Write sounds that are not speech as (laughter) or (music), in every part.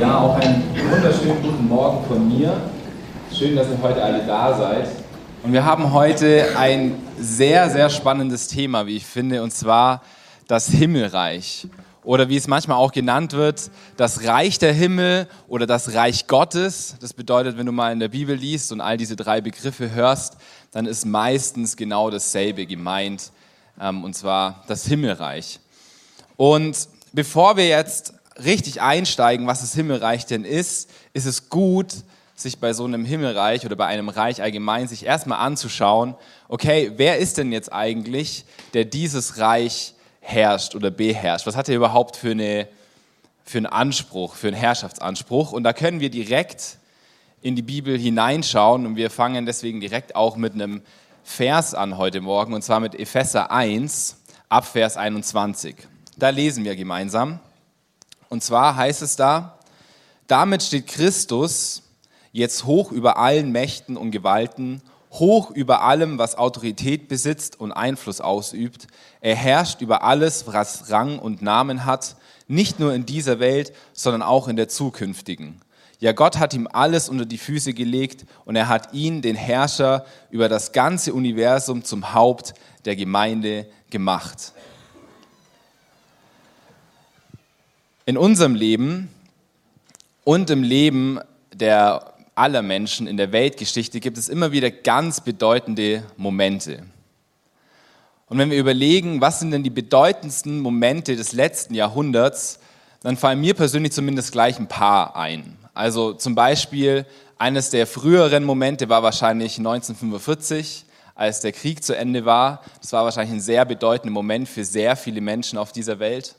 Ja, auch einen wunderschönen guten Morgen von mir. Schön, dass ihr heute alle da seid. Und wir haben heute ein sehr, sehr spannendes Thema, wie ich finde, und zwar das Himmelreich. Oder wie es manchmal auch genannt wird, das Reich der Himmel oder das Reich Gottes. Das bedeutet, wenn du mal in der Bibel liest und all diese drei Begriffe hörst, dann ist meistens genau dasselbe gemeint, ähm, und zwar das Himmelreich. Und bevor wir jetzt richtig einsteigen, was das Himmelreich denn ist, ist es gut, sich bei so einem Himmelreich oder bei einem Reich allgemein sich erstmal anzuschauen, okay, wer ist denn jetzt eigentlich, der dieses Reich herrscht oder beherrscht? Was hat er überhaupt für, eine, für einen Anspruch, für einen Herrschaftsanspruch? Und da können wir direkt in die Bibel hineinschauen und wir fangen deswegen direkt auch mit einem Vers an heute Morgen und zwar mit Epheser 1 ab Vers 21. Da lesen wir gemeinsam. Und zwar heißt es da, damit steht Christus jetzt hoch über allen Mächten und Gewalten, hoch über allem, was Autorität besitzt und Einfluss ausübt. Er herrscht über alles, was Rang und Namen hat, nicht nur in dieser Welt, sondern auch in der zukünftigen. Ja, Gott hat ihm alles unter die Füße gelegt und er hat ihn, den Herrscher über das ganze Universum, zum Haupt der Gemeinde gemacht. In unserem Leben und im Leben der aller Menschen in der Weltgeschichte gibt es immer wieder ganz bedeutende Momente. Und wenn wir überlegen, was sind denn die bedeutendsten Momente des letzten Jahrhunderts, dann fallen mir persönlich zumindest gleich ein paar ein. Also zum Beispiel eines der früheren Momente war wahrscheinlich 1945, als der Krieg zu Ende war. Das war wahrscheinlich ein sehr bedeutender Moment für sehr viele Menschen auf dieser Welt.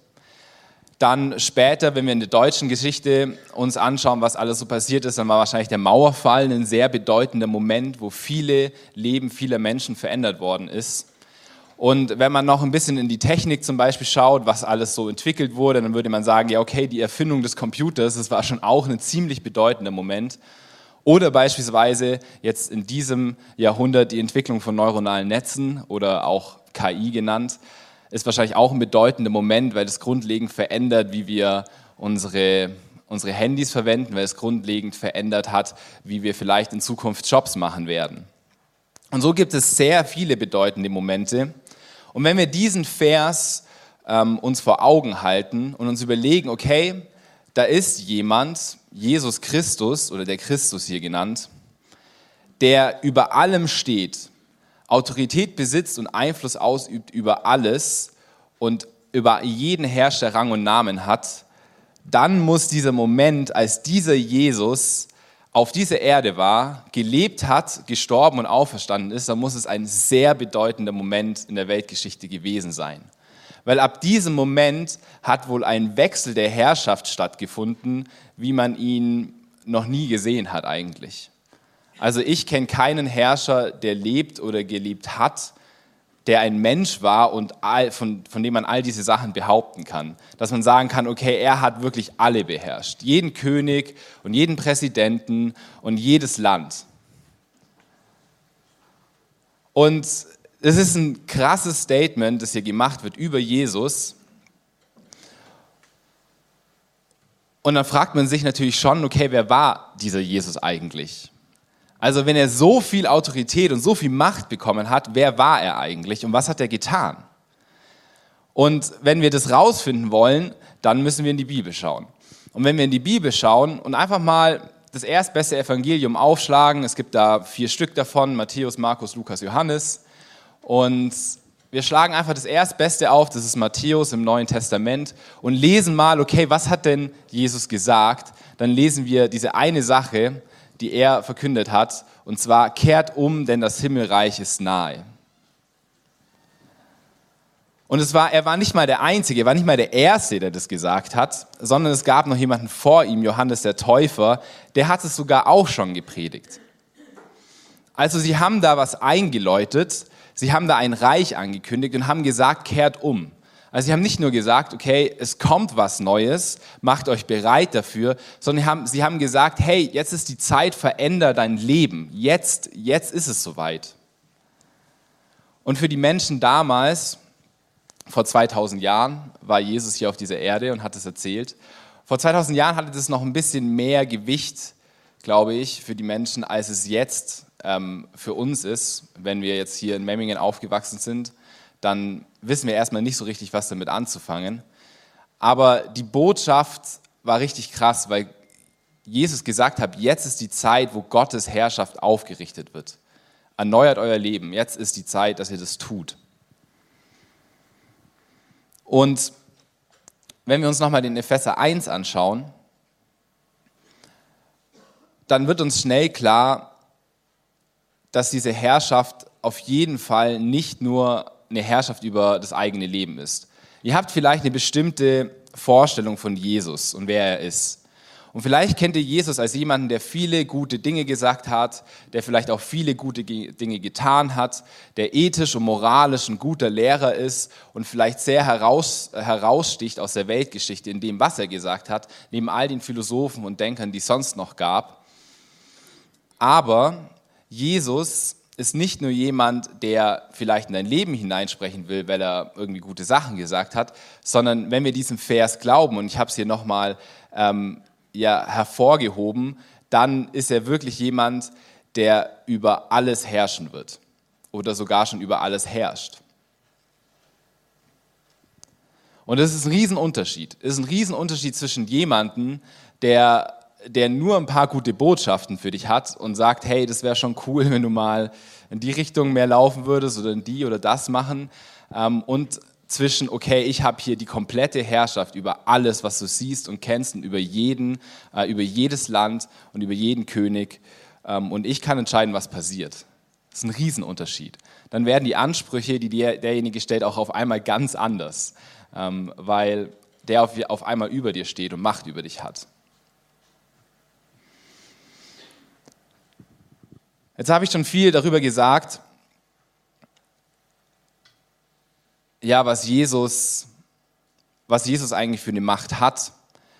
Dann später, wenn wir in der deutschen Geschichte uns anschauen, was alles so passiert ist, dann war wahrscheinlich der Mauerfall ein sehr bedeutender Moment, wo viele Leben vieler Menschen verändert worden ist. Und wenn man noch ein bisschen in die Technik zum Beispiel schaut, was alles so entwickelt wurde, dann würde man sagen, ja okay, die Erfindung des Computers, das war schon auch ein ziemlich bedeutender Moment. Oder beispielsweise jetzt in diesem Jahrhundert die Entwicklung von neuronalen Netzen oder auch KI genannt ist wahrscheinlich auch ein bedeutender Moment, weil es grundlegend verändert, wie wir unsere, unsere Handys verwenden, weil es grundlegend verändert hat, wie wir vielleicht in Zukunft Jobs machen werden. Und so gibt es sehr viele bedeutende Momente. Und wenn wir diesen Vers ähm, uns vor Augen halten und uns überlegen, okay, da ist jemand, Jesus Christus oder der Christus hier genannt, der über allem steht, Autorität besitzt und Einfluss ausübt über alles und über jeden Herrscher Rang und Namen hat, dann muss dieser Moment, als dieser Jesus auf dieser Erde war, gelebt hat, gestorben und auferstanden ist, dann muss es ein sehr bedeutender Moment in der Weltgeschichte gewesen sein. Weil ab diesem Moment hat wohl ein Wechsel der Herrschaft stattgefunden, wie man ihn noch nie gesehen hat eigentlich. Also ich kenne keinen Herrscher, der lebt oder gelebt hat, der ein Mensch war und all, von, von dem man all diese Sachen behaupten kann. Dass man sagen kann, okay, er hat wirklich alle beherrscht. Jeden König und jeden Präsidenten und jedes Land. Und es ist ein krasses Statement, das hier gemacht wird über Jesus. Und dann fragt man sich natürlich schon, okay, wer war dieser Jesus eigentlich? Also wenn er so viel Autorität und so viel Macht bekommen hat, wer war er eigentlich und was hat er getan? Und wenn wir das rausfinden wollen, dann müssen wir in die Bibel schauen. Und wenn wir in die Bibel schauen und einfach mal das erstbeste Evangelium aufschlagen, es gibt da vier Stück davon, Matthäus, Markus, Lukas, Johannes. Und wir schlagen einfach das erstbeste auf, das ist Matthäus im Neuen Testament und lesen mal, okay, was hat denn Jesus gesagt? Dann lesen wir diese eine Sache, die er verkündet hat, und zwar kehrt um, denn das Himmelreich ist nahe. Und es war, er war nicht mal der Einzige, er war nicht mal der Erste, der das gesagt hat, sondern es gab noch jemanden vor ihm, Johannes der Täufer, der hat es sogar auch schon gepredigt. Also sie haben da was eingeläutet, sie haben da ein Reich angekündigt und haben gesagt, kehrt um. Also sie haben nicht nur gesagt, okay, es kommt was Neues, macht euch bereit dafür, sondern sie haben, sie haben gesagt, hey, jetzt ist die Zeit, veränder dein Leben. Jetzt, jetzt ist es soweit. Und für die Menschen damals, vor 2000 Jahren, war Jesus hier auf dieser Erde und hat es erzählt. Vor 2000 Jahren hatte das noch ein bisschen mehr Gewicht, glaube ich, für die Menschen, als es jetzt ähm, für uns ist. Wenn wir jetzt hier in Memmingen aufgewachsen sind, dann wissen wir erstmal nicht so richtig, was damit anzufangen. Aber die Botschaft war richtig krass, weil Jesus gesagt hat, jetzt ist die Zeit, wo Gottes Herrschaft aufgerichtet wird. Erneuert euer Leben. Jetzt ist die Zeit, dass ihr das tut. Und wenn wir uns nochmal den Epheser 1 anschauen, dann wird uns schnell klar, dass diese Herrschaft auf jeden Fall nicht nur eine Herrschaft über das eigene Leben ist. Ihr habt vielleicht eine bestimmte Vorstellung von Jesus und wer er ist. Und vielleicht kennt ihr Jesus als jemanden, der viele gute Dinge gesagt hat, der vielleicht auch viele gute Dinge getan hat, der ethisch und moralisch ein guter Lehrer ist und vielleicht sehr heraus, heraussticht aus der Weltgeschichte in dem, was er gesagt hat, neben all den Philosophen und Denkern, die es sonst noch gab. Aber Jesus ist nicht nur jemand, der vielleicht in dein Leben hineinsprechen will, weil er irgendwie gute Sachen gesagt hat, sondern wenn wir diesem Vers glauben, und ich habe es hier nochmal ähm, ja, hervorgehoben, dann ist er wirklich jemand, der über alles herrschen wird oder sogar schon über alles herrscht. Und das ist ein Riesenunterschied. Es ist ein Riesenunterschied zwischen jemandem, der, der nur ein paar gute Botschaften für dich hat und sagt, hey, das wäre schon cool, wenn du mal in die Richtung mehr laufen würdest oder in die oder das machen. Ähm, und zwischen, okay, ich habe hier die komplette Herrschaft über alles, was du siehst und kennst und über jeden, äh, über jedes Land und über jeden König ähm, und ich kann entscheiden, was passiert. Das ist ein Riesenunterschied. Dann werden die Ansprüche, die der, derjenige stellt, auch auf einmal ganz anders, ähm, weil der auf, auf einmal über dir steht und Macht über dich hat. Jetzt habe ich schon viel darüber gesagt, ja, was Jesus, was Jesus eigentlich für eine Macht hat.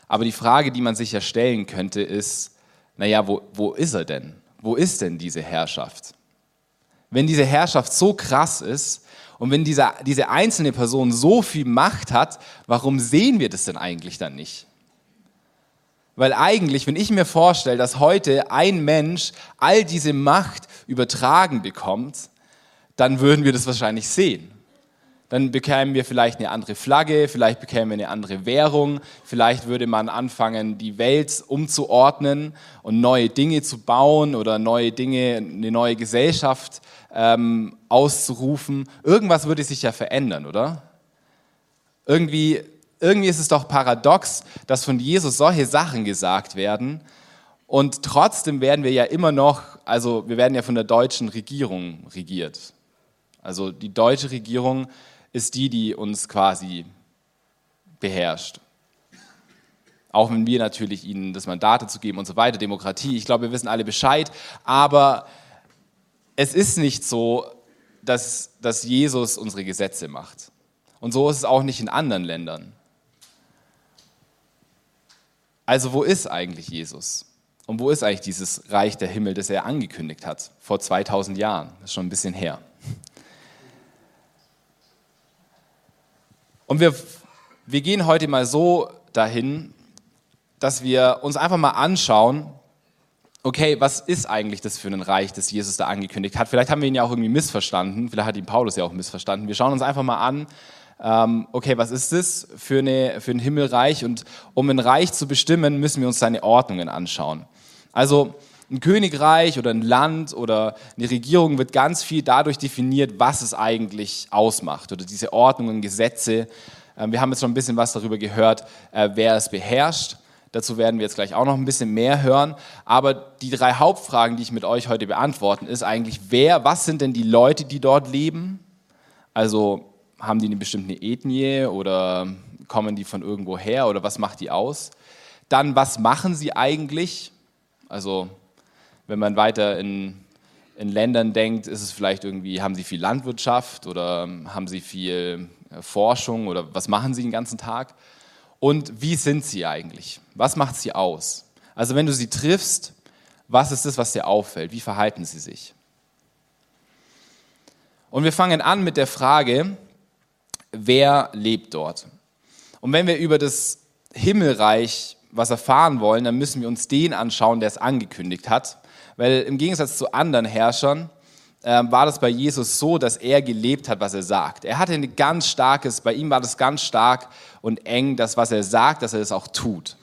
Aber die Frage, die man sich ja stellen könnte, ist, naja, wo, wo ist er denn? Wo ist denn diese Herrschaft? Wenn diese Herrschaft so krass ist und wenn diese, diese einzelne Person so viel Macht hat, warum sehen wir das denn eigentlich dann nicht? Weil eigentlich, wenn ich mir vorstelle, dass heute ein Mensch all diese Macht übertragen bekommt, dann würden wir das wahrscheinlich sehen dann bekämen wir vielleicht eine andere Flagge, vielleicht bekämen wir eine andere Währung, vielleicht würde man anfangen, die Welt umzuordnen und neue Dinge zu bauen oder neue Dinge, eine neue Gesellschaft ähm, auszurufen. Irgendwas würde sich ja verändern, oder? Irgendwie, irgendwie ist es doch paradox, dass von Jesus solche Sachen gesagt werden und trotzdem werden wir ja immer noch, also wir werden ja von der deutschen Regierung regiert. Also die deutsche Regierung ist die, die uns quasi beherrscht. Auch wenn wir natürlich ihnen das Mandat dazu geben und so weiter, Demokratie, ich glaube, wir wissen alle Bescheid, aber es ist nicht so, dass, dass Jesus unsere Gesetze macht. Und so ist es auch nicht in anderen Ländern. Also wo ist eigentlich Jesus? Und wo ist eigentlich dieses Reich der Himmel, das er angekündigt hat vor 2000 Jahren? Das ist schon ein bisschen her. Und wir, wir gehen heute mal so dahin, dass wir uns einfach mal anschauen, okay, was ist eigentlich das für ein Reich, das Jesus da angekündigt hat? Vielleicht haben wir ihn ja auch irgendwie missverstanden, vielleicht hat ihn Paulus ja auch missverstanden. Wir schauen uns einfach mal an, okay, was ist das für, eine, für ein Himmelreich? Und um ein Reich zu bestimmen, müssen wir uns seine Ordnungen anschauen. Also ein Königreich oder ein Land oder eine Regierung wird ganz viel dadurch definiert, was es eigentlich ausmacht oder diese Ordnungen, Gesetze. Ähm, wir haben jetzt schon ein bisschen was darüber gehört, äh, wer es beherrscht. Dazu werden wir jetzt gleich auch noch ein bisschen mehr hören. Aber die drei Hauptfragen, die ich mit euch heute beantworten, ist eigentlich, wer, was sind denn die Leute, die dort leben? Also haben die eine bestimmte Ethnie oder kommen die von irgendwo her oder was macht die aus? Dann, was machen sie eigentlich? Also wenn man weiter in, in Ländern denkt, ist es vielleicht irgendwie, haben sie viel Landwirtschaft oder haben sie viel äh, Forschung oder was machen sie den ganzen Tag? Und wie sind sie eigentlich? Was macht sie aus? Also wenn du sie triffst, was ist das, was dir auffällt? Wie verhalten sie sich? Und wir fangen an mit der Frage, wer lebt dort? Und wenn wir über das Himmelreich was erfahren wollen, dann müssen wir uns den anschauen, der es angekündigt hat. Weil im Gegensatz zu anderen Herrschern äh, war das bei Jesus so, dass er gelebt hat, was er sagt. Er hatte ein ganz starkes, bei ihm war das ganz stark und eng, das, was er sagt, dass er das auch tut.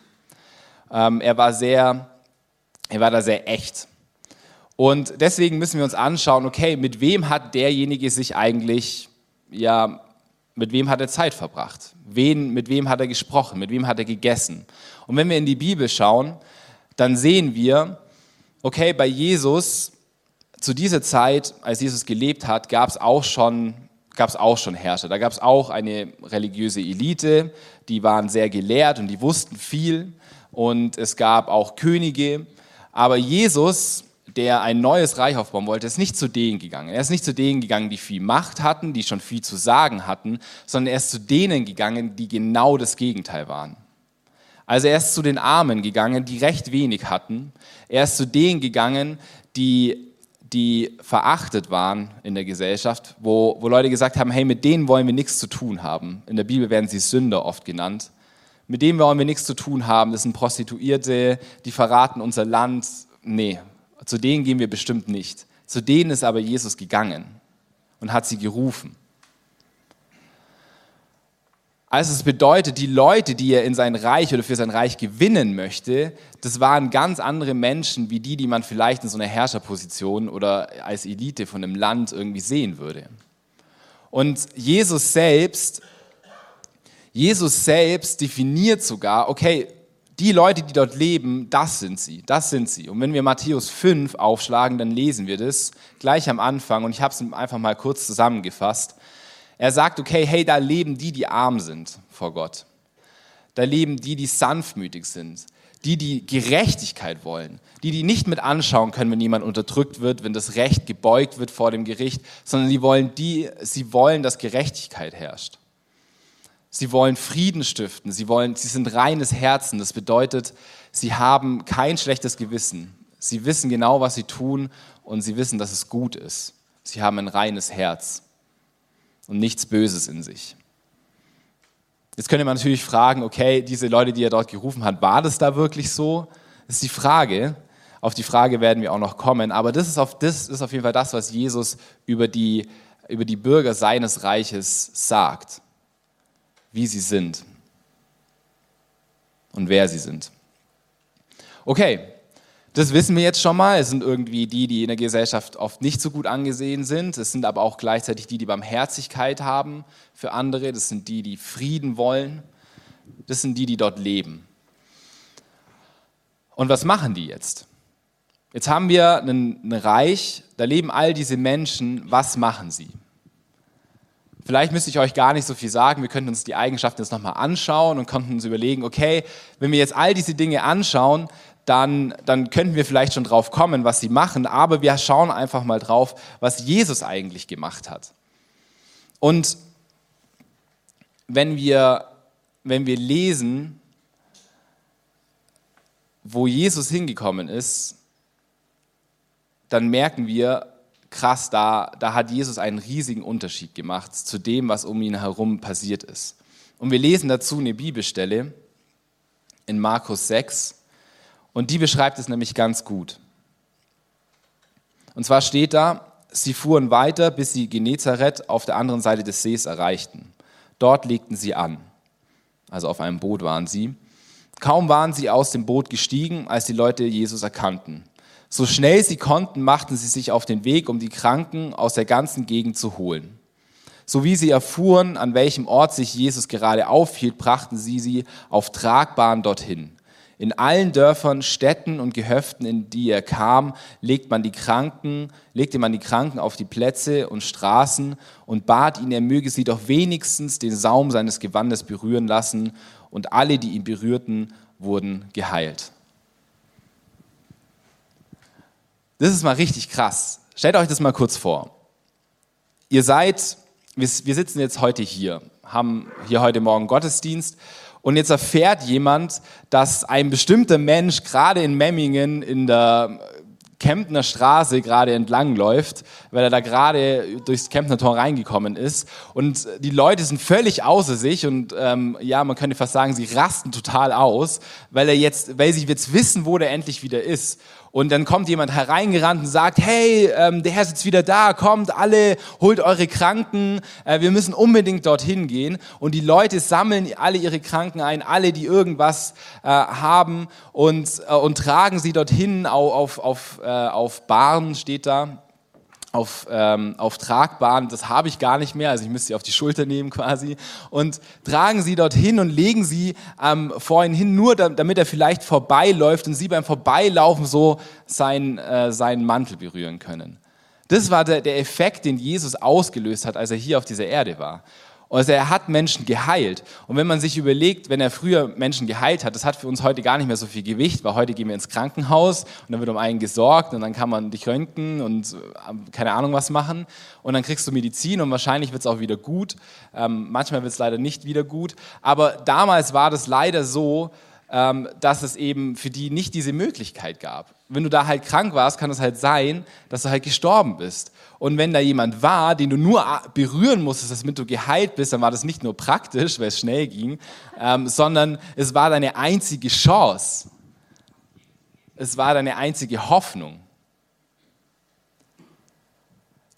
Ähm, er war sehr, er war da sehr echt. Und deswegen müssen wir uns anschauen, okay, mit wem hat derjenige sich eigentlich, ja, mit wem hat er Zeit verbracht? Wen, mit wem hat er gesprochen? Mit wem hat er gegessen? Und wenn wir in die Bibel schauen, dann sehen wir, okay, bei Jesus, zu dieser Zeit, als Jesus gelebt hat, gab es auch schon gab es auch schon Herrscher. Da gab es auch eine religiöse Elite, die waren sehr gelehrt und die wussten viel. Und es gab auch Könige. Aber Jesus der ein neues Reich aufbauen wollte, ist nicht zu denen gegangen. Er ist nicht zu denen gegangen, die viel Macht hatten, die schon viel zu sagen hatten, sondern er ist zu denen gegangen, die genau das Gegenteil waren. Also er ist zu den Armen gegangen, die recht wenig hatten. Er ist zu denen gegangen, die, die verachtet waren in der Gesellschaft, wo, wo Leute gesagt haben, hey, mit denen wollen wir nichts zu tun haben. In der Bibel werden sie Sünder oft genannt. Mit denen wollen wir nichts zu tun haben. Das sind Prostituierte, die verraten unser Land. Nee, zu denen gehen wir bestimmt nicht. Zu denen ist aber Jesus gegangen und hat sie gerufen. Also es bedeutet, die Leute, die er in sein Reich oder für sein Reich gewinnen möchte, das waren ganz andere Menschen wie die, die man vielleicht in so einer Herrscherposition oder als Elite von einem Land irgendwie sehen würde. Und Jesus selbst, Jesus selbst definiert sogar, okay, die Leute, die dort leben, das sind sie, das sind sie. Und wenn wir Matthäus 5 aufschlagen, dann lesen wir das gleich am Anfang und ich habe es einfach mal kurz zusammengefasst. Er sagt, okay, hey, da leben die, die arm sind vor Gott. Da leben die, die sanftmütig sind, die, die Gerechtigkeit wollen, die, die nicht mit anschauen können, wenn jemand unterdrückt wird, wenn das Recht gebeugt wird vor dem Gericht, sondern die wollen die, sie wollen, dass Gerechtigkeit herrscht. Sie wollen Frieden stiften. Sie, wollen, sie sind reines Herzen. Das bedeutet, sie haben kein schlechtes Gewissen. Sie wissen genau, was sie tun und sie wissen, dass es gut ist. Sie haben ein reines Herz und nichts Böses in sich. Jetzt könnte man natürlich fragen, okay, diese Leute, die er dort gerufen hat, war das da wirklich so? Das ist die Frage. Auf die Frage werden wir auch noch kommen. Aber das ist auf, das ist auf jeden Fall das, was Jesus über die, über die Bürger seines Reiches sagt wie sie sind und wer sie sind. Okay, das wissen wir jetzt schon mal. Es sind irgendwie die, die in der Gesellschaft oft nicht so gut angesehen sind. Es sind aber auch gleichzeitig die, die Barmherzigkeit haben für andere. Das sind die, die Frieden wollen. Das sind die, die dort leben. Und was machen die jetzt? Jetzt haben wir ein, Reich, da leben all diese Menschen. Was machen sie? Vielleicht müsste ich euch gar nicht so viel sagen. Wir könnten uns die Eigenschaften jetzt nochmal anschauen und könnten uns überlegen, okay, wenn wir jetzt all diese Dinge anschauen, dann, dann könnten wir vielleicht schon drauf kommen, was sie machen. Aber wir schauen einfach mal drauf, was Jesus eigentlich gemacht hat. Und wenn wir, wenn wir lesen, wo Jesus hingekommen ist, dann merken wir, krass, da, da hat Jesus einen riesigen Unterschied gemacht zu dem, was um ihn herum passiert ist. Und wir lesen dazu eine Bibelstelle in Markus 6 und die beschreibt es nämlich ganz gut. Und zwar steht da, sie fuhren weiter, bis sie Genezareth auf der anderen Seite des Sees erreichten. Dort legten sie an. Also auf einem Boot waren sie. Kaum waren sie aus dem Boot gestiegen, als die Leute Jesus erkannten. So schnell sie konnten, machten sie sich auf den Weg, um die Kranken aus der ganzen Gegend zu holen. So wie sie erfuhren, an welchem Ort sich Jesus gerade aufhielt, brachten sie sie auf Tragbahn dorthin. In allen Dörfern, Städten und Gehöften, in die er kam, legt man die Kranken, legte man die Kranken auf die Plätze und Straßen und bat ihn, er möge sie doch wenigstens den Saum seines Gewandes berühren lassen. Und alle, die ihn berührten, wurden geheilt. Das ist mal richtig krass. Stellt euch das mal kurz vor. Ihr seid, wir, sitzen jetzt heute hier, haben hier heute Morgen Gottesdienst und jetzt erfährt jemand, dass ein bestimmter Mensch gerade in Memmingen in der Kemptner Straße gerade entlang läuft, weil er da gerade durchs Kemptner Tor reingekommen ist. Und die Leute sind völlig außer sich und ähm, ja, man könnte fast sagen, sie rasten total aus, weil er jetzt, weil sie jetzt wissen, wo der endlich wieder ist. Und dann kommt jemand hereingerannt und sagt, hey, ähm, der Herr ist jetzt wieder da, kommt alle, holt eure Kranken, äh, wir müssen unbedingt dorthin gehen. Und die Leute sammeln alle ihre Kranken ein, alle, die irgendwas äh, haben und, äh, und tragen sie dorthin auf, auf, auf, äh, auf Bahnen, steht da auf, ähm, auf Tragbahn, das habe ich gar nicht mehr, also ich müsste sie auf die Schulter nehmen quasi, und tragen sie dorthin und legen sie ähm, vor ihn hin, nur damit er vielleicht vorbeiläuft und sie beim Vorbeilaufen so sein, äh, seinen Mantel berühren können. Das war der, der Effekt, den Jesus ausgelöst hat, als er hier auf dieser Erde war. Also er hat Menschen geheilt. Und wenn man sich überlegt, wenn er früher Menschen geheilt hat, das hat für uns heute gar nicht mehr so viel Gewicht, weil heute gehen wir ins Krankenhaus und dann wird um einen gesorgt und dann kann man dich röntgen und äh, keine Ahnung was machen und dann kriegst du Medizin und wahrscheinlich wird es auch wieder gut. Ähm, manchmal wird es leider nicht wieder gut. Aber damals war das leider so, ähm, dass es eben für die nicht diese Möglichkeit gab. Wenn du da halt krank warst, kann es halt sein, dass du halt gestorben bist. Und wenn da jemand war, den du nur berühren musstest, damit du geheilt bist, dann war das nicht nur praktisch, weil es schnell ging, ähm, sondern es war deine einzige Chance. Es war deine einzige Hoffnung.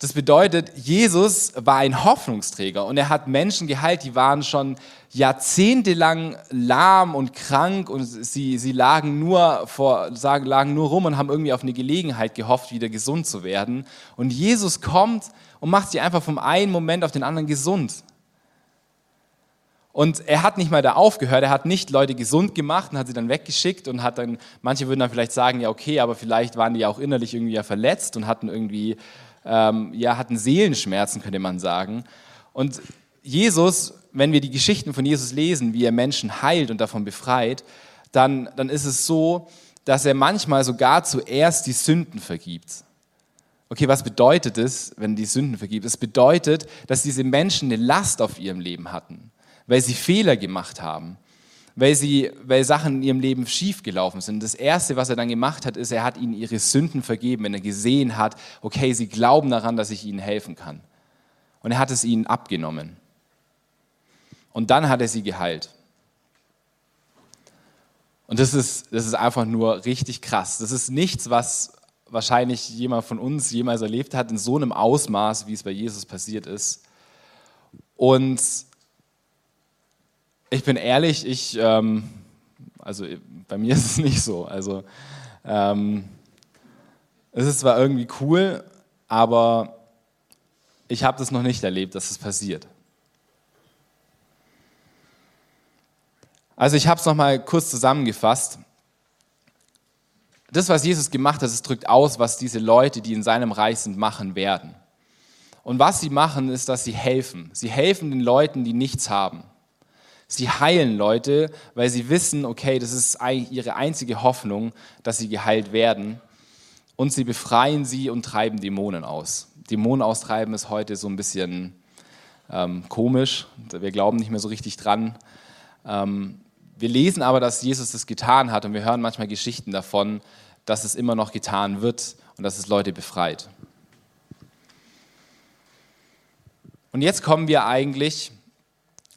Das bedeutet, Jesus war ein Hoffnungsträger und er hat Menschen geheilt, die waren schon jahrzehntelang lahm und krank und sie, sie lagen, nur vor, sagen, lagen nur rum und haben irgendwie auf eine Gelegenheit gehofft, wieder gesund zu werden. Und Jesus kommt und macht sie einfach vom einen Moment auf den anderen gesund. Und er hat nicht mal da aufgehört, er hat nicht Leute gesund gemacht und hat sie dann weggeschickt und hat dann, manche würden dann vielleicht sagen, ja okay, aber vielleicht waren die ja auch innerlich irgendwie ja verletzt und hatten irgendwie ähm, ja, hatten Seelenschmerzen, könnte man sagen. Und Jesus, wenn wir die Geschichten von Jesus lesen, wie er Menschen heilt und davon befreit, dann, dann ist es so, dass er manchmal sogar zuerst die Sünden vergibt. Okay, was bedeutet es, wenn die Sünden vergibt? Es bedeutet, dass diese Menschen eine Last auf ihrem Leben hatten, weil sie Fehler gemacht haben weil, sie, weil Sachen in ihrem Leben schiefgelaufen sind. Das Erste, was er dann gemacht hat, ist, er hat ihnen ihre Sünden vergeben, wenn er gesehen hat, okay, sie glauben daran, dass ich ihnen helfen kann. Und er hat es ihnen abgenommen. Und dann hat er sie geheilt. Und das ist, das ist einfach nur richtig krass. Das ist nichts, was wahrscheinlich jemand von uns jemals erlebt hat, in so einem Ausmaß, wie es bei Jesus passiert ist. Und ich bin ehrlich, ich, ähm, also bei mir ist es (laughs) nicht so. Also ähm, es ist zwar irgendwie cool, aber ich habe das noch nicht erlebt, dass es das passiert. Also ich habe es nochmal kurz zusammengefasst. Das, was Jesus gemacht hat, es drückt aus, was diese Leute, die in seinem Reich sind, machen werden. Und was sie machen, ist, dass sie helfen. Sie helfen den Leuten, die nichts haben. Sie heilen Leute, weil sie wissen, okay, das ist ihre einzige Hoffnung, dass sie geheilt werden. Und sie befreien sie und treiben Dämonen aus. Dämonen austreiben ist heute so ein bisschen ähm, komisch. Wir glauben nicht mehr so richtig dran. Ähm, wir lesen aber, dass Jesus das getan hat und wir hören manchmal Geschichten davon, dass es immer noch getan wird und dass es Leute befreit. Und jetzt kommen wir eigentlich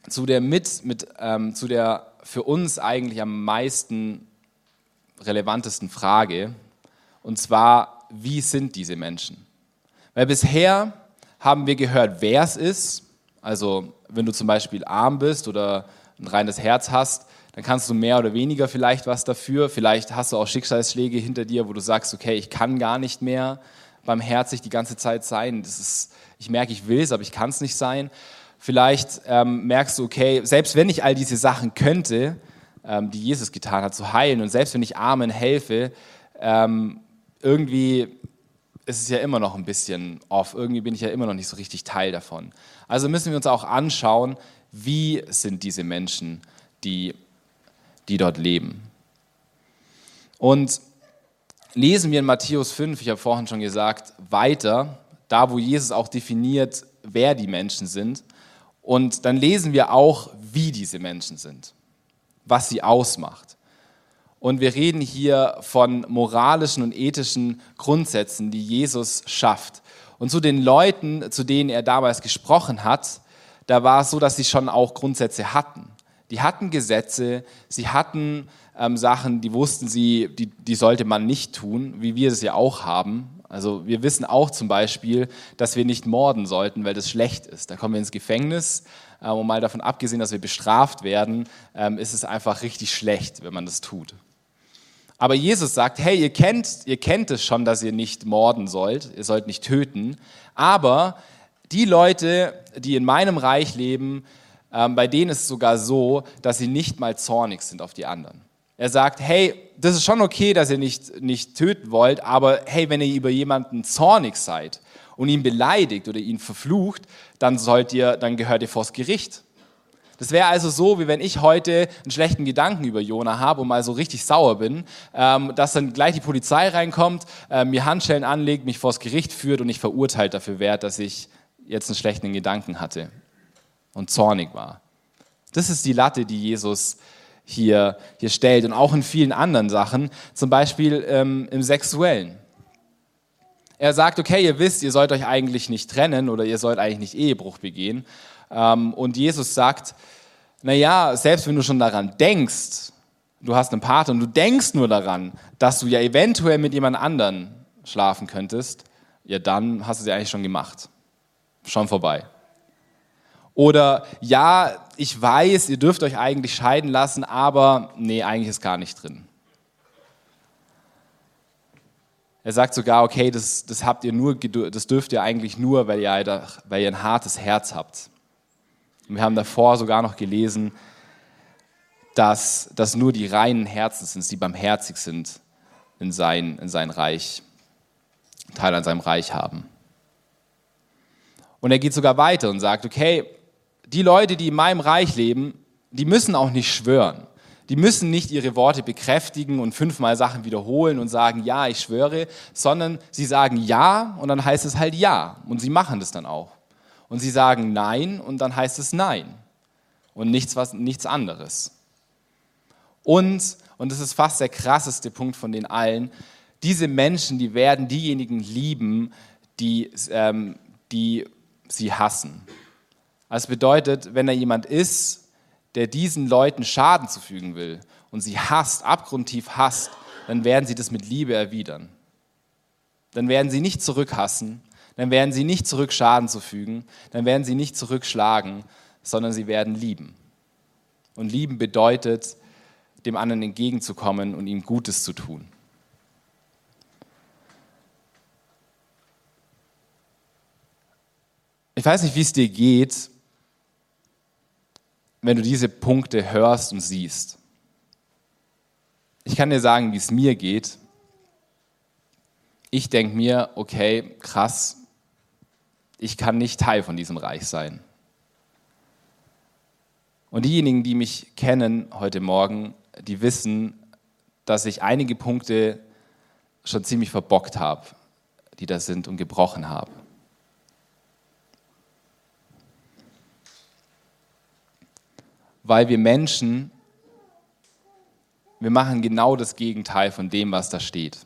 zu der mit, mit ähm, zu der für uns eigentlich am meisten relevantesten Frage, und zwar, wie sind diese Menschen? Weil bisher haben wir gehört, wer es ist. Also wenn du zum Beispiel arm bist oder ein reines Herz hast, dann kannst du mehr oder weniger vielleicht was dafür. Vielleicht hast du auch Schicksalsschläge hinter dir, wo du sagst, okay, ich kann gar nicht mehr barmherzig die ganze Zeit sein. Das ist, ich merke, ich will es, aber ich kann es nicht sein. Vielleicht ähm, merkst du, okay, selbst wenn ich all diese Sachen könnte, ähm, die Jesus getan hat, zu heilen, und selbst wenn ich Armen helfe, ähm, irgendwie ist es ja immer noch ein bisschen off. Irgendwie bin ich ja immer noch nicht so richtig Teil davon. Also müssen wir uns auch anschauen, wie sind diese Menschen, die, die dort leben. Und lesen wir in Matthäus 5, ich habe vorhin schon gesagt, weiter, da wo Jesus auch definiert, wer die Menschen sind. Und dann lesen wir auch, wie diese Menschen sind, was sie ausmacht. Und wir reden hier von moralischen und ethischen Grundsätzen, die Jesus schafft. Und zu den Leuten, zu denen er damals gesprochen hat, da war es so, dass sie schon auch Grundsätze hatten. Die hatten Gesetze, sie hatten ähm, Sachen, die wussten sie, die, die sollte man nicht tun, wie wir es ja auch haben. Also wir wissen auch zum Beispiel, dass wir nicht morden sollten, weil das schlecht ist. Da kommen wir ins Gefängnis. Ähm, und mal davon abgesehen, dass wir bestraft werden, ähm, ist es einfach richtig schlecht, wenn man das tut. Aber Jesus sagt, hey, ihr kennt, ihr kennt es schon, dass ihr nicht morden sollt, ihr sollt nicht töten, aber die Leute, die in meinem Reich leben, ähm, bei denen ist es sogar so, dass sie nicht mal zornig sind auf die anderen. Er sagt, hey, das ist schon okay, dass ihr nicht, nicht töten wollt, aber hey, wenn ihr über jemanden zornig seid und ihn beleidigt oder ihn verflucht, dann sollt ihr, dann gehört ihr vors Gericht. Das wäre also so, wie wenn ich heute einen schlechten Gedanken über Jona habe und mal so richtig sauer bin, ähm, dass dann gleich die Polizei reinkommt, äh, mir Handschellen anlegt, mich vors Gericht führt und ich verurteilt dafür werde, dass ich jetzt einen schlechten Gedanken hatte und zornig war. Das ist die Latte, die Jesus hier, hier stellt und auch in vielen anderen Sachen, zum Beispiel ähm, im Sexuellen. Er sagt, okay, ihr wisst, ihr sollt euch eigentlich nicht trennen oder ihr sollt eigentlich nicht Ehebruch begehen. Ähm, und Jesus sagt, naja, selbst wenn du schon daran denkst, du hast einen Partner und du denkst nur daran, dass du ja eventuell mit jemand anderen schlafen könntest, ja, dann hast du sie eigentlich schon gemacht. Schon vorbei. Oder ja, ich weiß, ihr dürft euch eigentlich scheiden lassen, aber nee, eigentlich ist gar nicht drin. Er sagt sogar, okay, das, das habt ihr nur, das dürft ihr eigentlich nur, weil ihr, weil ihr ein hartes Herz habt. Und wir haben davor sogar noch gelesen, dass, dass nur die reinen Herzen sind, die barmherzig sind in sein, in sein Reich, Teil an seinem Reich haben. Und er geht sogar weiter und sagt, okay, die Leute, die in meinem Reich leben, die müssen auch nicht schwören. Die müssen nicht ihre Worte bekräftigen und fünfmal Sachen wiederholen und sagen, ja, ich schwöre, sondern sie sagen ja und dann heißt es halt ja. Und sie machen das dann auch und sie sagen Nein und dann heißt es Nein und nichts, was, nichts anderes. Und, und das ist fast der krasseste Punkt von den allen, diese Menschen, die werden diejenigen lieben, die, ähm, die sie hassen. Das bedeutet, wenn da jemand ist, der diesen Leuten Schaden zufügen will und sie hasst, abgrundtief hasst, dann werden sie das mit Liebe erwidern. Dann werden sie nicht zurückhassen, dann werden sie nicht zurück Schaden zufügen, dann werden sie nicht zurückschlagen, sondern sie werden lieben. Und lieben bedeutet, dem anderen entgegenzukommen und ihm Gutes zu tun. Ich weiß nicht, wie es dir geht, wenn du diese Punkte hörst und siehst. Ich kann dir sagen, wie es mir geht. Ich denke mir, okay, krass, ich kann nicht Teil von diesem Reich sein. Und diejenigen, die mich kennen heute Morgen, die wissen, dass ich einige Punkte schon ziemlich verbockt habe, die da sind und gebrochen habe. Weil wir Menschen, wir machen genau das Gegenteil von dem, was da steht.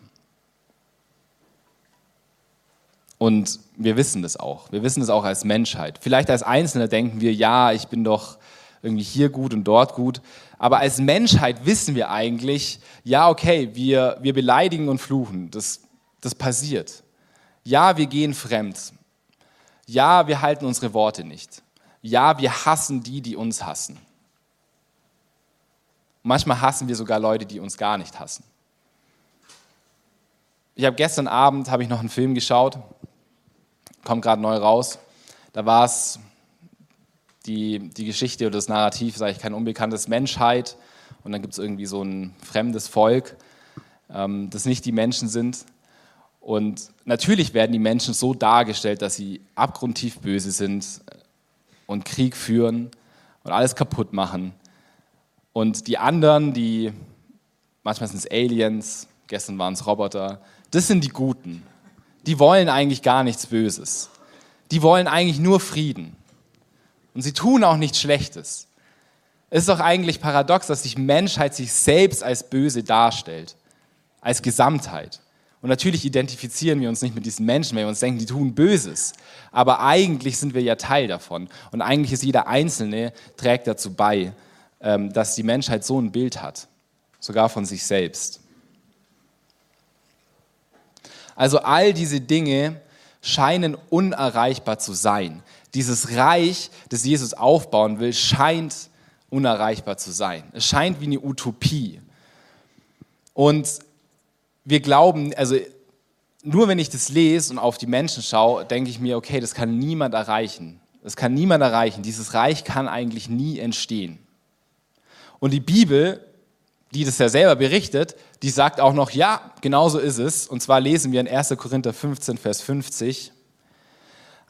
Und wir wissen das auch. Wir wissen das auch als Menschheit. Vielleicht als Einzelne denken wir, ja, ich bin doch irgendwie hier gut und dort gut. Aber als Menschheit wissen wir eigentlich, ja, okay, wir, wir beleidigen und fluchen. Das, das passiert. Ja, wir gehen fremd. Ja, wir halten unsere Worte nicht. Ja, wir hassen die, die uns hassen. Manchmal hassen wir sogar Leute, die uns gar nicht hassen. Ich habe gestern Abend habe ich noch einen Film geschaut, kommt gerade neu raus. Da war es die, die Geschichte oder das Narrativ, sage ich, kein unbekanntes Menschheit. Und dann gibt es irgendwie so ein fremdes Volk, ähm, das nicht die Menschen sind. Und natürlich werden die Menschen so dargestellt, dass sie abgrundtief böse sind und Krieg führen und alles kaputt machen. Und die anderen, die manchmal sind es Aliens, gestern waren es Roboter, das sind die Guten. Die wollen eigentlich gar nichts Böses. Die wollen eigentlich nur Frieden. Und sie tun auch nichts Schlechtes. Es ist doch eigentlich paradox, dass die Menschheit sich selbst als böse darstellt, als Gesamtheit. Und natürlich identifizieren wir uns nicht mit diesen Menschen, wenn wir uns denken, die tun Böses. Aber eigentlich sind wir ja Teil davon. Und eigentlich ist jeder Einzelne, trägt dazu bei, dass die Menschheit so ein Bild hat, sogar von sich selbst. Also all diese Dinge scheinen unerreichbar zu sein. Dieses Reich, das Jesus aufbauen will, scheint unerreichbar zu sein. Es scheint wie eine Utopie. Und wir glauben, also nur wenn ich das lese und auf die Menschen schaue, denke ich mir, okay, das kann niemand erreichen. Das kann niemand erreichen. Dieses Reich kann eigentlich nie entstehen. Und die Bibel, die das ja selber berichtet, die sagt auch noch, ja, genauso ist es. Und zwar lesen wir in 1. Korinther 15, Vers 50.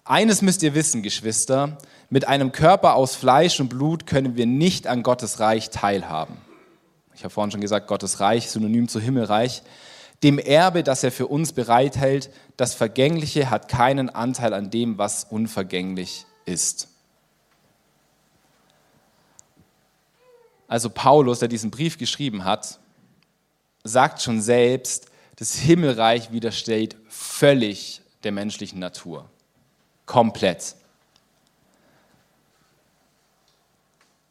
Eines müsst ihr wissen, Geschwister, mit einem Körper aus Fleisch und Blut können wir nicht an Gottes Reich teilhaben. Ich habe vorhin schon gesagt, Gottes Reich, synonym zu Himmelreich. Dem Erbe, das er für uns bereithält, das Vergängliche hat keinen Anteil an dem, was unvergänglich ist. Also Paulus, der diesen Brief geschrieben hat, sagt schon selbst, das Himmelreich widersteht völlig der menschlichen Natur. Komplett.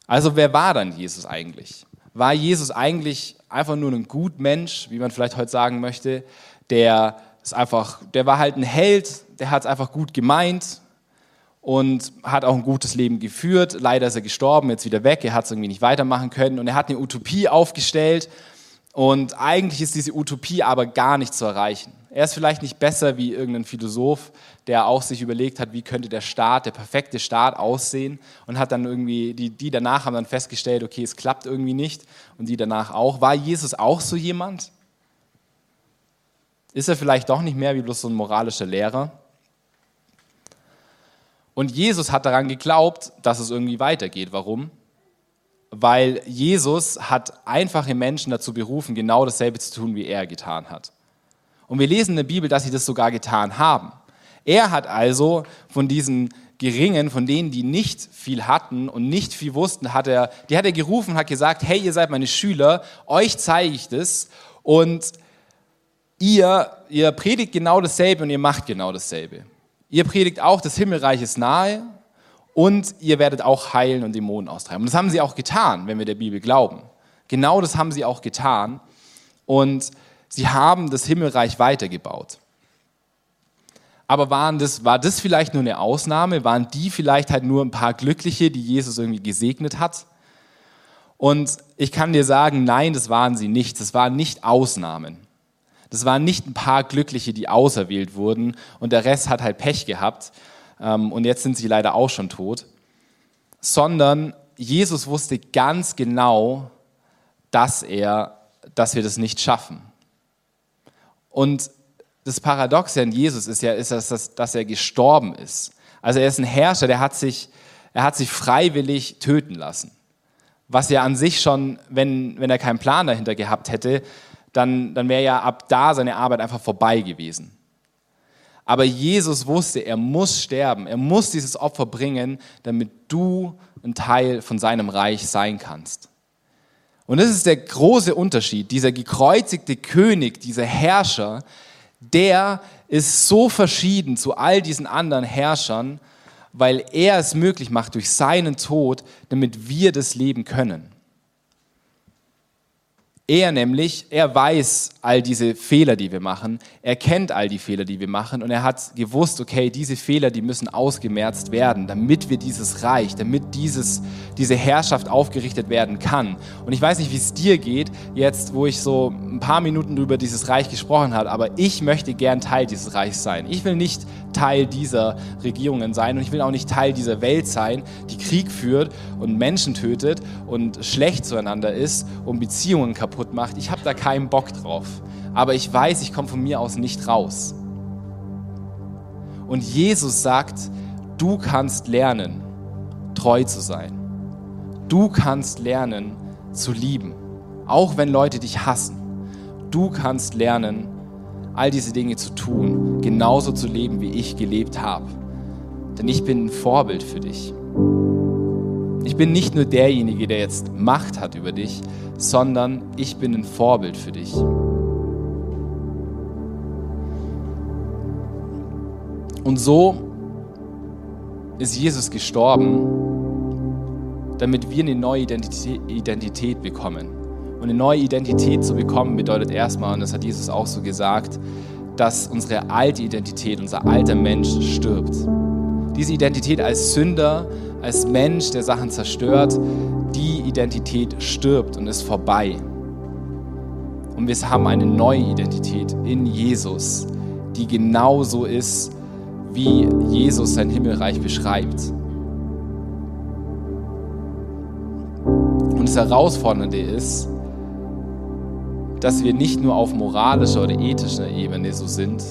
Also wer war dann Jesus eigentlich? War Jesus eigentlich einfach nur ein gut Mensch, wie man vielleicht heute sagen möchte, der ist einfach, der war halt ein Held, der hat es einfach gut gemeint und hat auch ein gutes Leben geführt. Leider ist er gestorben, jetzt wieder weg, er hat es irgendwie nicht weitermachen können und er hat eine Utopie aufgestellt und eigentlich ist diese Utopie aber gar nicht zu erreichen. Er ist vielleicht nicht besser wie irgendein Philosoph, der auch sich überlegt hat, wie könnte der Staat, der perfekte Staat aussehen und hat dann irgendwie, die, die danach haben dann festgestellt, okay, es klappt irgendwie nicht und die danach auch. War Jesus auch so jemand? Ist er vielleicht doch nicht mehr wie bloß so ein moralischer Lehrer? Und Jesus hat daran geglaubt, dass es irgendwie weitergeht. Warum? Weil Jesus hat einfache Menschen dazu berufen, genau dasselbe zu tun, wie er getan hat. Und wir lesen in der Bibel, dass sie das sogar getan haben. Er hat also von diesen Geringen, von denen, die nicht viel hatten und nicht viel wussten, hat er, die hat er gerufen und hat gesagt, hey, ihr seid meine Schüler, euch zeige ich das und ihr, ihr predigt genau dasselbe und ihr macht genau dasselbe. Ihr predigt auch, das Himmelreich ist nahe und ihr werdet auch heilen und Dämonen austreiben. Und das haben sie auch getan, wenn wir der Bibel glauben. Genau das haben sie auch getan und sie haben das Himmelreich weitergebaut. Aber waren das, war das vielleicht nur eine Ausnahme? Waren die vielleicht halt nur ein paar Glückliche, die Jesus irgendwie gesegnet hat? Und ich kann dir sagen, nein, das waren sie nicht. Das waren nicht Ausnahmen. Das waren nicht ein paar Glückliche, die auserwählt wurden und der Rest hat halt Pech gehabt ähm, und jetzt sind sie leider auch schon tot. Sondern Jesus wusste ganz genau, dass er, dass wir das nicht schaffen. Und das Paradoxe an Jesus ist ja, ist, dass, dass er gestorben ist. Also er ist ein Herrscher, der hat sich, er hat sich freiwillig töten lassen. Was ja an sich schon, wenn, wenn er keinen Plan dahinter gehabt hätte, dann, dann wäre ja ab da seine Arbeit einfach vorbei gewesen. Aber Jesus wusste, er muss sterben, er muss dieses Opfer bringen, damit du ein Teil von seinem Reich sein kannst. Und das ist der große Unterschied. Dieser gekreuzigte König, dieser Herrscher, der ist so verschieden zu all diesen anderen Herrschern, weil er es möglich macht durch seinen Tod, damit wir das leben können. Er nämlich, er weiß all diese Fehler, die wir machen. Er kennt all die Fehler, die wir machen. Und er hat gewusst, okay, diese Fehler, die müssen ausgemerzt werden, damit wir dieses Reich, damit dieses, diese Herrschaft aufgerichtet werden kann. Und ich weiß nicht, wie es dir geht, jetzt, wo ich so ein paar Minuten über dieses Reich gesprochen habe, aber ich möchte gern Teil dieses Reichs sein. Ich will nicht Teil dieser Regierungen sein und ich will auch nicht Teil dieser Welt sein, die Krieg führt und Menschen tötet und schlecht zueinander ist und Beziehungen kaputt macht. Ich habe da keinen Bock drauf. Aber ich weiß, ich komme von mir aus nicht raus. Und Jesus sagt, du kannst lernen, treu zu sein. Du kannst lernen, zu lieben, auch wenn Leute dich hassen. Du kannst lernen, all diese Dinge zu tun, genauso zu leben, wie ich gelebt habe. Denn ich bin ein Vorbild für dich. Ich bin nicht nur derjenige, der jetzt Macht hat über dich, sondern ich bin ein Vorbild für dich. Und so ist Jesus gestorben, damit wir eine neue Identität bekommen. Und eine neue Identität zu bekommen bedeutet erstmal, und das hat Jesus auch so gesagt, dass unsere alte Identität, unser alter Mensch stirbt. Diese Identität als Sünder, als Mensch, der Sachen zerstört, die Identität stirbt und ist vorbei. Und wir haben eine neue Identität in Jesus, die genauso ist, wie Jesus sein Himmelreich beschreibt. Und das Herausfordernde ist, dass wir nicht nur auf moralischer oder ethischer Ebene so sind,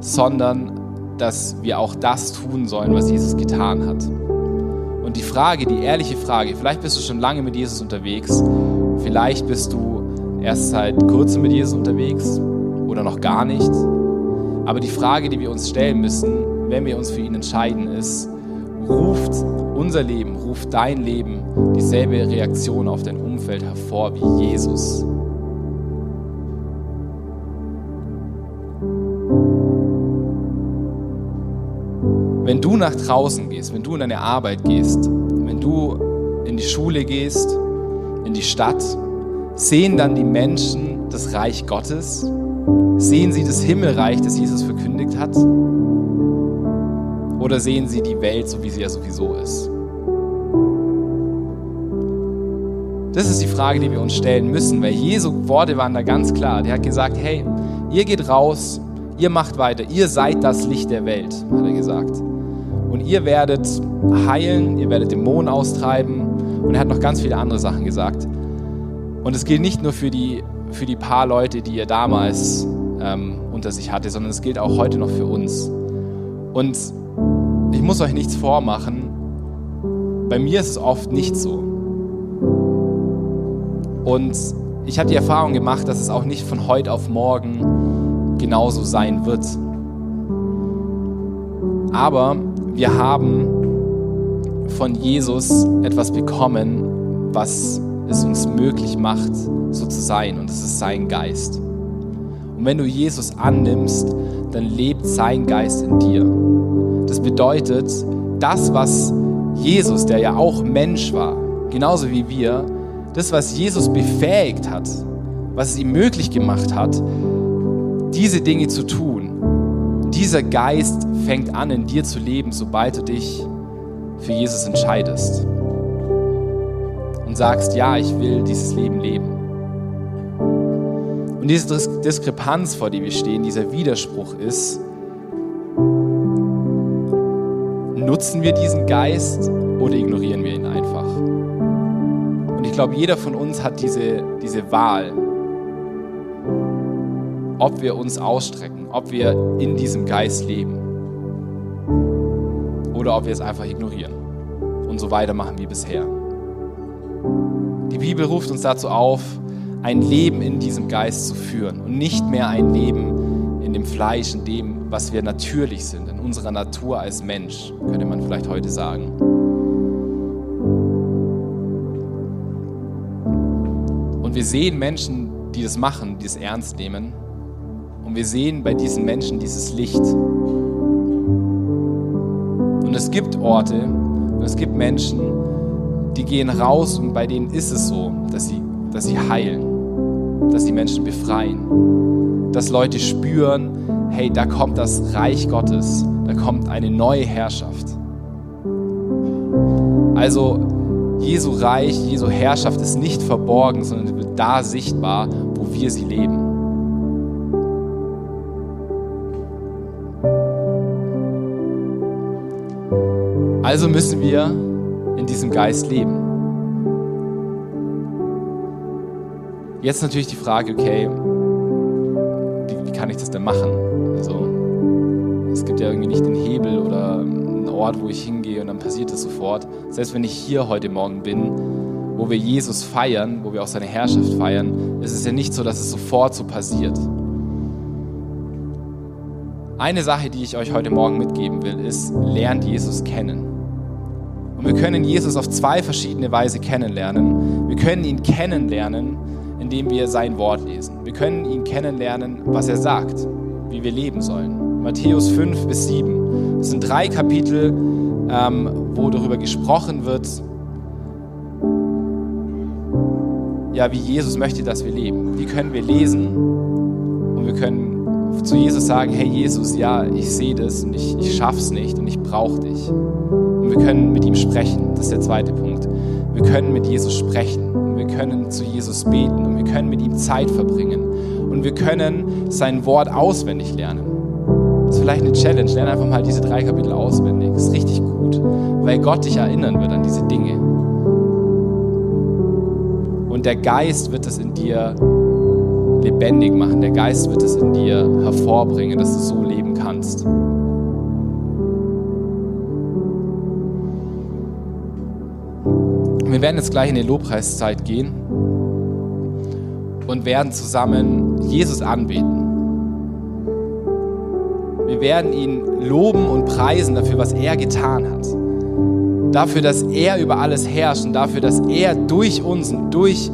sondern dass wir auch das tun sollen, was Jesus getan hat. Und die Frage, die ehrliche Frage, vielleicht bist du schon lange mit Jesus unterwegs, vielleicht bist du erst seit kurzem mit Jesus unterwegs oder noch gar nicht. Aber die Frage, die wir uns stellen müssen, wenn wir uns für ihn entscheiden, ist, ruft unser Leben, ruft dein Leben dieselbe Reaktion auf dein Umfeld hervor wie Jesus. Wenn du nach draußen gehst, wenn du in deine Arbeit gehst, wenn du in die Schule gehst, in die Stadt, sehen dann die Menschen das Reich Gottes? Sehen sie das Himmelreich, das Jesus verkündigt hat? Oder sehen sie die Welt so, wie sie ja sowieso ist? Das ist die Frage, die wir uns stellen müssen, weil Jesu Worte waren da ganz klar. Der hat gesagt, hey, ihr geht raus, ihr macht weiter, ihr seid das Licht der Welt, hat er gesagt. Und ihr werdet heilen, ihr werdet Dämonen austreiben. Und er hat noch ganz viele andere Sachen gesagt. Und es gilt nicht nur für die, für die paar Leute, die er damals ähm, unter sich hatte, sondern es gilt auch heute noch für uns. Und ich muss euch nichts vormachen. Bei mir ist es oft nicht so. Und ich habe die Erfahrung gemacht, dass es auch nicht von heute auf morgen genauso sein wird. Aber wir haben von Jesus etwas bekommen, was es uns möglich macht, so zu sein. Und das ist sein Geist. Und wenn du Jesus annimmst, dann lebt sein Geist in dir. Das bedeutet, das, was Jesus, der ja auch Mensch war, genauso wie wir, das, was Jesus befähigt hat, was es ihm möglich gemacht hat, diese Dinge zu tun, dieser Geist fängt an in dir zu leben, sobald du dich für Jesus entscheidest und sagst, ja, ich will dieses Leben leben. Und diese Diskrepanz, vor der wir stehen, dieser Widerspruch ist, Nutzen wir diesen Geist oder ignorieren wir ihn einfach? Und ich glaube, jeder von uns hat diese, diese Wahl, ob wir uns ausstrecken, ob wir in diesem Geist leben oder ob wir es einfach ignorieren und so weitermachen wie bisher. Die Bibel ruft uns dazu auf, ein Leben in diesem Geist zu führen und nicht mehr ein Leben in dem Fleisch, in dem, was wir natürlich sind, in unserer Natur als Mensch, könnte man vielleicht heute sagen. Und wir sehen Menschen, die das machen, die es ernst nehmen. Und wir sehen bei diesen Menschen dieses Licht. Und es gibt Orte und es gibt Menschen, die gehen raus und bei denen ist es so, dass sie, dass sie heilen, dass sie Menschen befreien, dass Leute spüren, hey, da kommt das Reich Gottes, da kommt eine neue Herrschaft. Also Jesu Reich, Jesu Herrschaft ist nicht verborgen, sondern wird da sichtbar, wo wir sie leben. Also müssen wir in diesem Geist leben. Jetzt natürlich die Frage, okay, wie, wie kann ich das denn machen? Es gibt ja irgendwie nicht den Hebel oder einen Ort, wo ich hingehe und dann passiert es sofort. Selbst wenn ich hier heute Morgen bin, wo wir Jesus feiern, wo wir auch seine Herrschaft feiern, ist es ja nicht so, dass es sofort so passiert. Eine Sache, die ich euch heute Morgen mitgeben will, ist, lernt Jesus kennen. Und wir können Jesus auf zwei verschiedene Weise kennenlernen. Wir können ihn kennenlernen, indem wir sein Wort lesen. Wir können ihn kennenlernen, was er sagt, wie wir leben sollen. Matthäus 5 bis 7. Das sind drei Kapitel, ähm, wo darüber gesprochen wird, ja, wie Jesus möchte, dass wir leben. Wie können wir lesen und wir können zu Jesus sagen, hey Jesus, ja, ich sehe das und ich, ich schaff's nicht und ich brauche dich. Und wir können mit ihm sprechen, das ist der zweite Punkt. Wir können mit Jesus sprechen und wir können zu Jesus beten und wir können mit ihm Zeit verbringen und wir können sein Wort auswendig lernen. Das ist vielleicht eine Challenge, lerne einfach mal diese drei Kapitel auswendig. Das ist richtig gut, weil Gott dich erinnern wird an diese Dinge. Und der Geist wird es in dir lebendig machen. Der Geist wird es in dir hervorbringen, dass du so leben kannst. Wir werden jetzt gleich in die Lobpreiszeit gehen und werden zusammen Jesus anbeten. Wir werden ihn loben und preisen dafür, was er getan hat dafür, dass er über alles herrscht und dafür, dass er durch uns und durch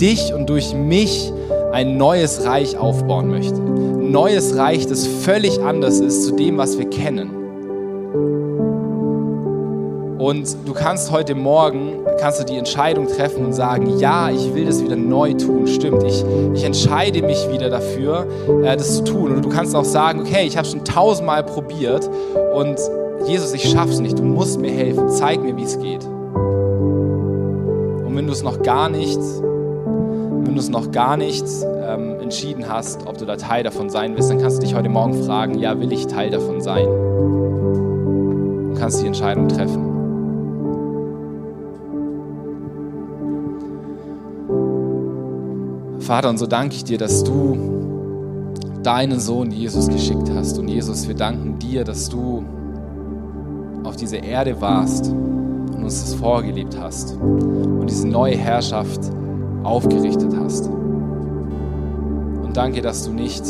dich und durch mich ein neues Reich aufbauen möchte. Ein neues Reich, das völlig anders ist zu dem, was wir kennen. Und du kannst heute Morgen, kannst du die Entscheidung treffen und sagen, ja, ich will das wieder neu tun. Stimmt, ich, ich entscheide mich wieder dafür, äh, das zu tun. Und du kannst auch sagen, okay, ich habe schon tausendmal probiert und Jesus, ich schaff's nicht, du musst mir helfen, zeig mir, wie es geht. Und wenn du es noch gar nicht, wenn du es noch gar nicht ähm, entschieden hast, ob du da Teil davon sein willst, dann kannst du dich heute Morgen fragen, ja, will ich Teil davon sein? Und kannst die Entscheidung treffen. Vater, und so danke ich dir, dass du deinen Sohn Jesus geschickt hast. Und Jesus, wir danken dir, dass du auf dieser Erde warst und uns das vorgelebt hast und diese neue Herrschaft aufgerichtet hast. Und danke, dass du nicht,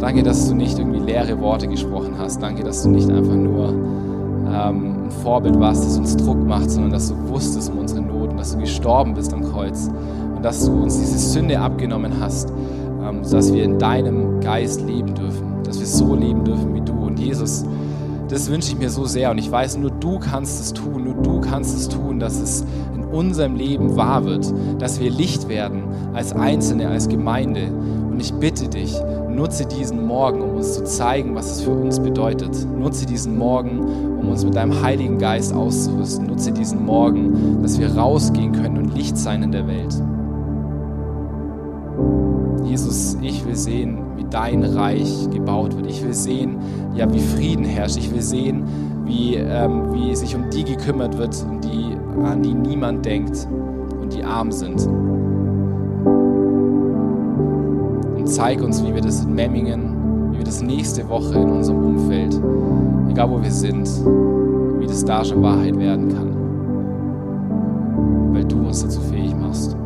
danke, dass du nicht irgendwie leere Worte gesprochen hast. Danke, dass du nicht einfach nur ähm, ein Vorbild warst, das uns Druck macht, sondern dass du wusstest um unsere Not und dass du gestorben bist am Kreuz und dass du uns diese Sünde abgenommen hast, ähm, sodass wir in deinem Geist leben dürfen, dass wir so leben dürfen wie du. Und Jesus, das wünsche ich mir so sehr und ich weiß, nur du kannst es tun, nur du kannst es tun, dass es in unserem Leben wahr wird, dass wir Licht werden als Einzelne, als Gemeinde. Und ich bitte dich, nutze diesen Morgen, um uns zu zeigen, was es für uns bedeutet. Nutze diesen Morgen, um uns mit deinem Heiligen Geist auszurüsten. Nutze diesen Morgen, dass wir rausgehen können und Licht sein in der Welt. Jesus, ich will sehen, wie dein Reich gebaut wird. Ich will sehen, ja, wie Frieden herrscht. Ich will sehen, wie, ähm, wie sich um die gekümmert wird, um die, an die niemand denkt und die arm sind. Zeig uns, wie wir das in Memmingen, wie wir das nächste Woche in unserem Umfeld, egal wo wir sind, wie das da schon Wahrheit werden kann. Weil du uns dazu fähig machst.